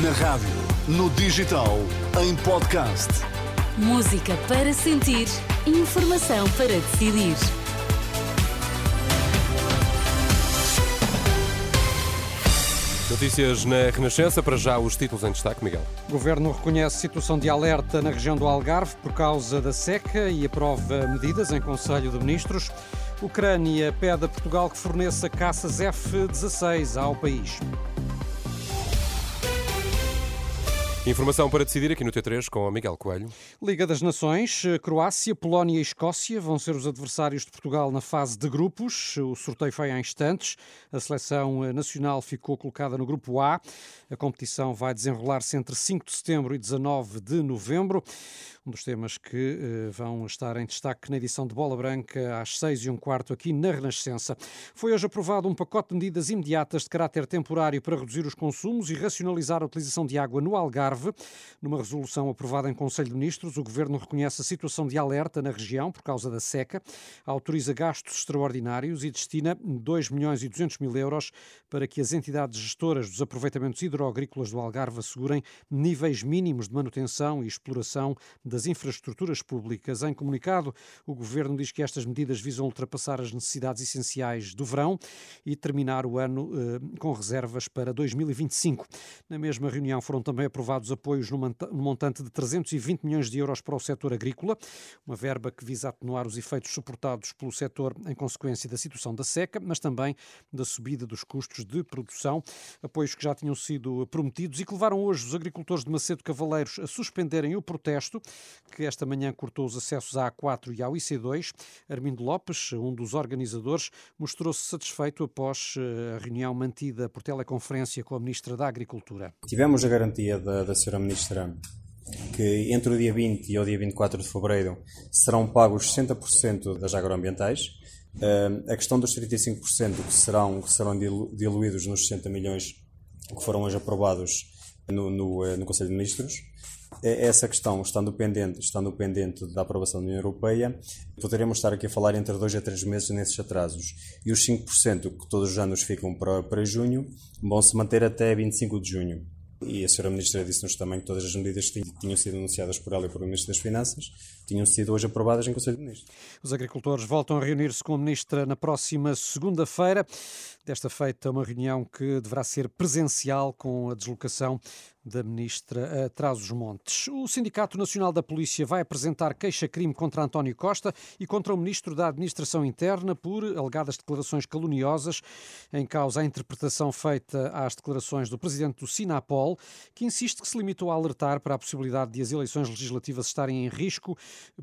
Na rádio, no digital, em podcast. Música para sentir, informação para decidir. Notícias na Renascença, para já os títulos em destaque, Miguel. O Governo reconhece situação de alerta na região do Algarve por causa da seca e aprova medidas em Conselho de Ministros. Ucrânia pede a Portugal que forneça caças F-16 ao país. Informação para decidir aqui no T3 com o Miguel Coelho. Liga das Nações, Croácia, Polónia e Escócia vão ser os adversários de Portugal na fase de grupos. O sorteio foi há instantes. A seleção nacional ficou colocada no grupo A. A competição vai desenrolar-se entre 5 de setembro e 19 de novembro. Um dos temas que uh, vão estar em destaque na edição de Bola Branca às 6 e um quarto aqui na Renascença. Foi hoje aprovado um pacote de medidas imediatas de caráter temporário para reduzir os consumos e racionalizar a utilização de água no Algarve. Numa resolução aprovada em Conselho de Ministros, o Governo reconhece a situação de alerta na região por causa da seca, autoriza gastos extraordinários e destina 2 milhões e 200 mil euros para que as entidades gestoras dos aproveitamentos hidroagrícolas do Algarve assegurem níveis mínimos de manutenção e exploração das infraestruturas públicas. Em comunicado, o Governo diz que estas medidas visam ultrapassar as necessidades essenciais do verão e terminar o ano eh, com reservas para 2025. Na mesma reunião foram também aprovados apoios no montante de 320 milhões de euros para o setor agrícola, uma verba que visa atenuar os efeitos suportados pelo setor em consequência da situação da seca, mas também da subida dos custos de produção, apoios que já tinham sido prometidos e que levaram hoje os agricultores de Macedo Cavaleiros a suspenderem o protesto que esta manhã cortou os acessos à A4 e ao IC2. Armindo Lopes, um dos organizadores, mostrou-se satisfeito após eh, a reunião mantida por teleconferência com a Ministra da Agricultura. Tivemos a garantia da, da Sra. Ministra que entre o dia 20 e o dia 24 de fevereiro serão pagos 60% das agroambientais. Uh, a questão dos 35% que serão, que serão diluídos nos 60 milhões que foram hoje aprovados no, no, eh, no Conselho de Ministros. É essa questão, estando pendente, estando pendente da aprovação da União Europeia, poderemos estar aqui a falar entre dois a três meses nesses atrasos. E os 5% que todos os anos ficam para, para junho vão se manter até 25 de junho. E a Sra. Ministra disse-nos também que todas as medidas que tinham sido anunciadas por ela e por o Ministro das Finanças tinham sido hoje aprovadas em Conselho de Ministros. Os agricultores voltam a reunir-se com a Ministra na próxima segunda-feira. Desta feita, uma reunião que deverá ser presencial com a deslocação da ministra a Trás-os-Montes. O Sindicato Nacional da Polícia vai apresentar queixa-crime contra António Costa e contra o ministro da Administração Interna por alegadas declarações caluniosas, em causa a interpretação feita às declarações do presidente do Sinapol, que insiste que se limitou a alertar para a possibilidade de as eleições legislativas estarem em risco,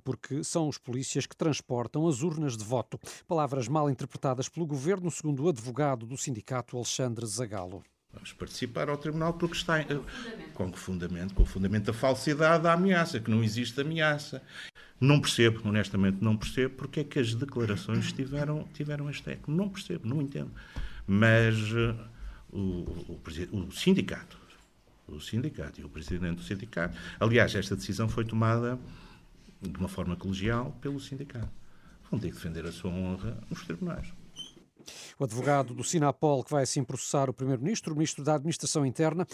porque são os polícias que transportam as urnas de voto. Palavras mal interpretadas pelo governo, segundo o advogado do sindicato Alexandre Zagalo. Vamos participar ao tribunal porque está fundamento, com que fundamento, com o fundamento da falsidade da ameaça, que não existe ameaça. Não percebo, honestamente, não percebo porque é que as declarações tiveram, tiveram este eco. Não percebo, não entendo. Mas uh, o, o, o, sindicato, o sindicato e o presidente do sindicato, aliás, esta decisão foi tomada de uma forma colegial pelo sindicato. Vão ter que defender a sua honra nos tribunais. O advogado do Sinapol, que vai assim processar o Primeiro-Ministro, o Ministro da Administração Interna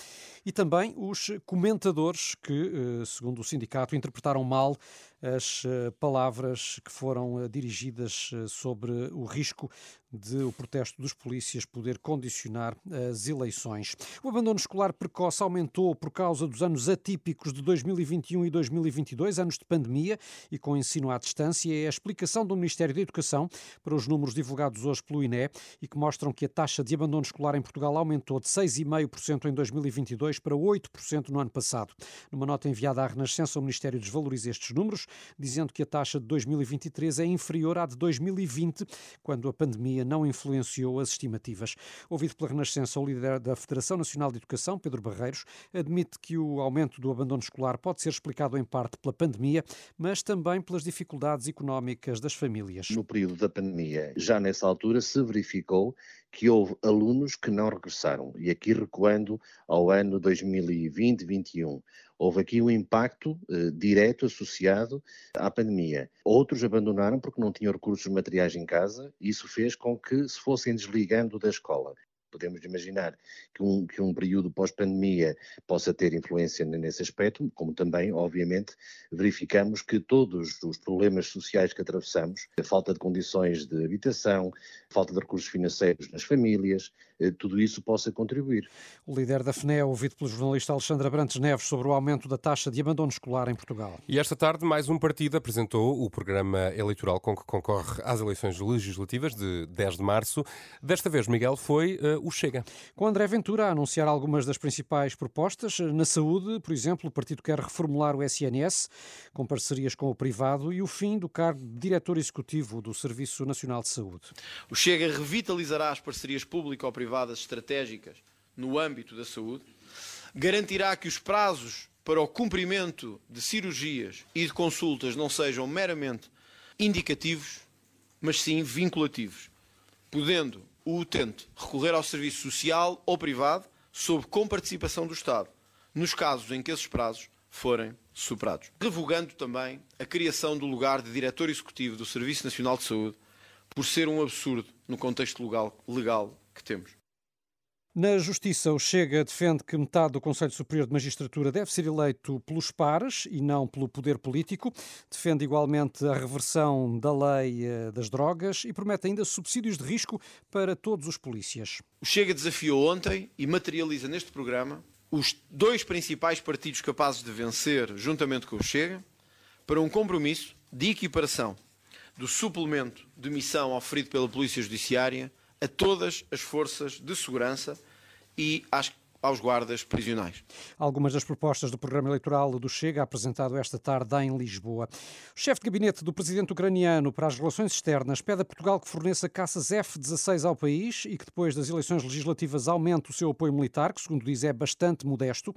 e também os comentadores que, eh, segundo o sindicato, interpretaram mal as eh, palavras que foram eh, dirigidas sobre o risco de o protesto dos polícias poder condicionar as eleições. O abandono escolar precoce aumentou por causa dos anos atípicos de 2021 e 2022, anos de pandemia e com ensino à distância. É a explicação do Ministério da Educação para os números divulgados hoje pelo INE e que mostram que a taxa de abandono escolar em Portugal aumentou de 6,5% em 2022 para 8% no ano passado. Numa nota enviada à Renascença, o Ministério desvaloriza estes números, dizendo que a taxa de 2023 é inferior à de 2020, quando a pandemia não influenciou as estimativas. Ouvido pela Renascença, o líder da Federação Nacional de Educação, Pedro Barreiros, admite que o aumento do abandono escolar pode ser explicado em parte pela pandemia, mas também pelas dificuldades económicas das famílias. No período da pandemia, já nessa altura se verificou que houve alunos que não regressaram. E aqui recuando ao ano 2020-21, houve aqui um impacto eh, direto associado à pandemia. Outros abandonaram porque não tinham recursos materiais em casa, e isso fez com que se fossem desligando da escola. Podemos imaginar que um, que um período pós-pandemia possa ter influência nesse aspecto, como também, obviamente, verificamos que todos os problemas sociais que atravessamos, a falta de condições de habitação, falta de recursos financeiros nas famílias, eh, tudo isso possa contribuir. O líder da FNE, ouvido pelo jornalista Alexandra Brantes Neves sobre o aumento da taxa de abandono escolar em Portugal. E esta tarde, mais um partido apresentou o programa eleitoral com que concorre às eleições legislativas de 10 de março. Desta vez, Miguel, foi uh, o Chega. Com André Ventura a anunciar algumas das principais propostas. Na saúde, por exemplo, o partido quer reformular o SNS, com parcerias com o privado, e o fim do cargo de diretor executivo do Serviço Nacional de Saúde. O Chega revitalizará as parcerias público-privadas privadas estratégicas no âmbito da saúde, garantirá que os prazos para o cumprimento de cirurgias e de consultas não sejam meramente indicativos, mas sim vinculativos, podendo o utente recorrer ao serviço social ou privado sob comparticipação do Estado, nos casos em que esses prazos forem superados. Revogando também a criação do lugar de diretor executivo do Serviço Nacional de Saúde, por ser um absurdo no contexto legal, legal que temos. Na Justiça, o Chega defende que metade do Conselho Superior de Magistratura deve ser eleito pelos pares e não pelo poder político. Defende igualmente a reversão da lei eh, das drogas e promete ainda subsídios de risco para todos os polícias. O Chega desafiou ontem e materializa neste programa os dois principais partidos capazes de vencer, juntamente com o Chega, para um compromisso de equiparação do suplemento de missão oferido pela Polícia Judiciária a todas as forças de segurança e às aos guardas prisionais. Algumas das propostas do programa eleitoral do Chega, apresentado esta tarde em Lisboa. O chefe de gabinete do presidente ucraniano para as relações externas pede a Portugal que forneça caças F-16 ao país e que depois das eleições legislativas aumente o seu apoio militar, que segundo diz é bastante modesto.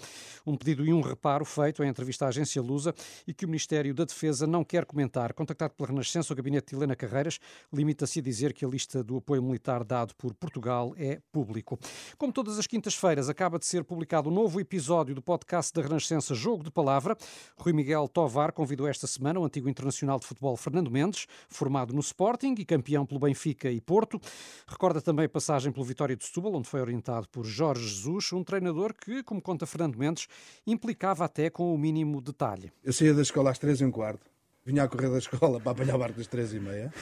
Um pedido e um reparo feito em entrevista à agência Lusa e que o Ministério da Defesa não quer comentar. Contactado pela Renascença, o gabinete de Helena Carreiras limita-se a dizer que a lista do apoio militar dado por Portugal é público. Como todas as quintas-feiras, acaba de ser publicado um novo episódio do podcast da Renascença Jogo de Palavra. Rui Miguel Tovar convidou esta semana o antigo internacional de futebol Fernando Mendes, formado no Sporting e campeão pelo Benfica e Porto. Recorda também a passagem pelo Vitória de Setúbal, onde foi orientado por Jorge Jesus, um treinador que, como conta Fernando Mendes, implicava até com o mínimo detalhe. Eu saía da escola às três e um quarto, vinha a correr da escola para apanhar o barco das três e meia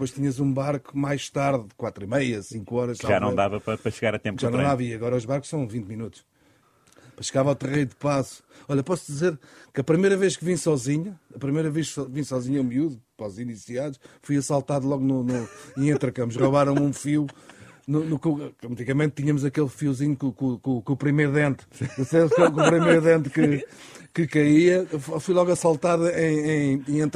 depois tinhas um barco mais tarde, 4 e meia, 5 horas. Já não dava para, para, chegar a tempo Já não dava, e agora os barcos são 20 minutos. Chegava ao terreiro de passo. Olha, posso dizer que a primeira vez que vim sozinho, a primeira vez que vim sozinho, miúdo, para os iniciados, fui assaltado logo no, no, em Entrecampos. Roubaram-me um fio. No, no, antigamente tínhamos aquele fiozinho com, com, com, com o primeiro dente. Com o primeiro dente que, que caía. Fui logo assaltado em, em, em.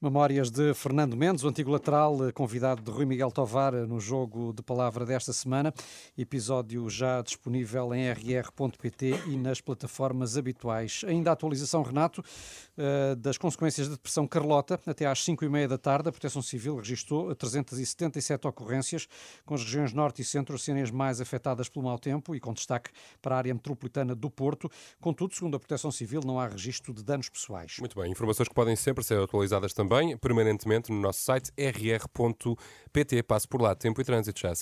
Memórias de Fernando Mendes, o antigo lateral, eh, convidado de Rui Miguel Tovar eh, no jogo de palavra desta semana. Episódio já disponível em rr.pt e nas plataformas habituais. Ainda a atualização, Renato, eh, das consequências da depressão Carlota. Até às 5 e meia da tarde, a Proteção Civil registrou 377 ocorrências, com as regiões Norte e Centro serem as mais afetadas pelo mau tempo e com destaque para a área metropolitana do Porto. Contudo, segundo a Proteção Civil, não há registro de danos pessoais. Muito bem, informações que podem sempre ser atualizadas também também permanentemente no nosso site rr.pt. Passo por lá, tempo e trânsito, já